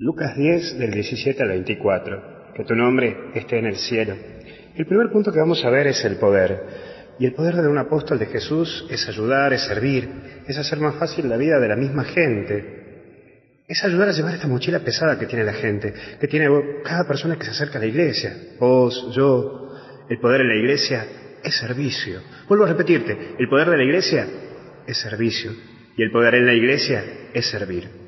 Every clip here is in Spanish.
Lucas 10 del 17 al 24. Que tu nombre esté en el cielo. El primer punto que vamos a ver es el poder. Y el poder de un apóstol de Jesús es ayudar, es servir, es hacer más fácil la vida de la misma gente. Es ayudar a llevar esta mochila pesada que tiene la gente, que tiene cada persona que se acerca a la iglesia. Vos, yo. El poder en la iglesia es servicio. Vuelvo a repetirte, el poder de la iglesia es servicio. Y el poder en la iglesia es servir.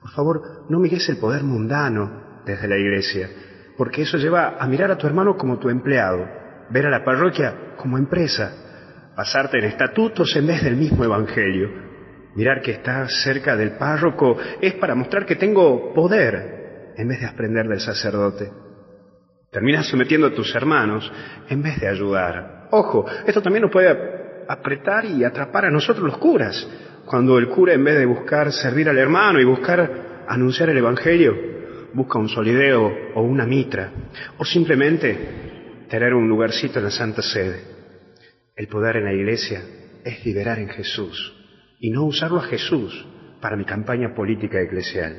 Por favor, no mires el poder mundano desde la iglesia, porque eso lleva a mirar a tu hermano como tu empleado, ver a la parroquia como empresa, basarte en estatutos en vez del mismo evangelio. Mirar que estás cerca del párroco es para mostrar que tengo poder en vez de aprender del sacerdote. Terminas sometiendo a tus hermanos en vez de ayudar. Ojo, esto también nos puede apretar y atrapar a nosotros los curas. Cuando el cura, en vez de buscar servir al hermano y buscar anunciar el Evangelio, busca un solideo o una mitra, o simplemente tener un lugarcito en la Santa Sede. El poder en la iglesia es liberar en Jesús y no usarlo a Jesús para mi campaña política eclesial.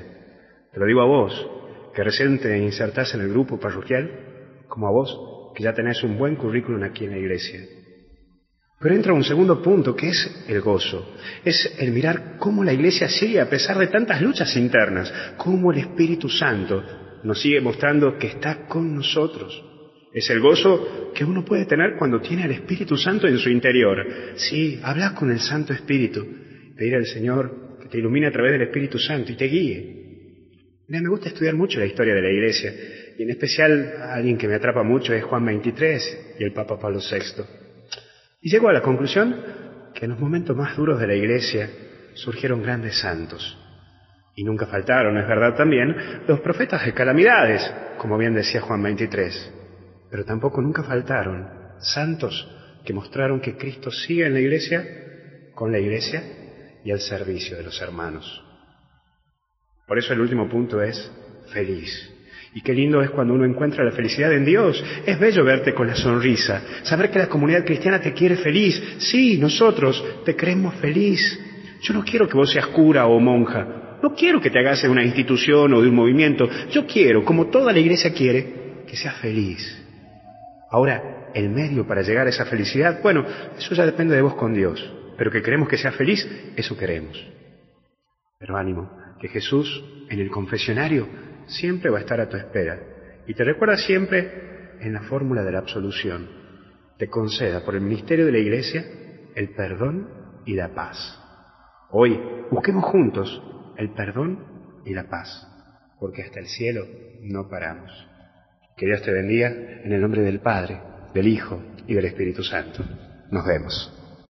Te lo digo a vos, que recién te insertás en el grupo parroquial, como a vos, que ya tenés un buen currículum aquí en la iglesia. Pero entra un segundo punto, que es el gozo. Es el mirar cómo la iglesia sigue a pesar de tantas luchas internas, cómo el Espíritu Santo nos sigue mostrando que está con nosotros. Es el gozo que uno puede tener cuando tiene al Espíritu Santo en su interior. Sí, habla con el Santo Espíritu, pedir al Señor que te ilumine a través del Espíritu Santo y te guíe. Mira, me gusta estudiar mucho la historia de la iglesia, y en especial alguien que me atrapa mucho es Juan 23 y el Papa Pablo VI. Y llego a la conclusión que en los momentos más duros de la iglesia surgieron grandes santos. Y nunca faltaron, es verdad también, los profetas de calamidades, como bien decía Juan 23. Pero tampoco nunca faltaron santos que mostraron que Cristo sigue en la iglesia, con la iglesia y al servicio de los hermanos. Por eso el último punto es feliz. Y qué lindo es cuando uno encuentra la felicidad en Dios. Es bello verte con la sonrisa, saber que la comunidad cristiana te quiere feliz. Sí, nosotros te queremos feliz. Yo no quiero que vos seas cura o monja. No quiero que te hagas de una institución o de un movimiento. Yo quiero, como toda la iglesia quiere, que seas feliz. Ahora, el medio para llegar a esa felicidad, bueno, eso ya depende de vos con Dios. Pero que queremos que seas feliz, eso queremos. Pero ánimo, que Jesús en el confesionario siempre va a estar a tu espera. Y te recuerda siempre en la fórmula de la absolución. Te conceda por el ministerio de la Iglesia el perdón y la paz. Hoy busquemos juntos el perdón y la paz, porque hasta el cielo no paramos. Que Dios te bendiga en el nombre del Padre, del Hijo y del Espíritu Santo. Nos vemos.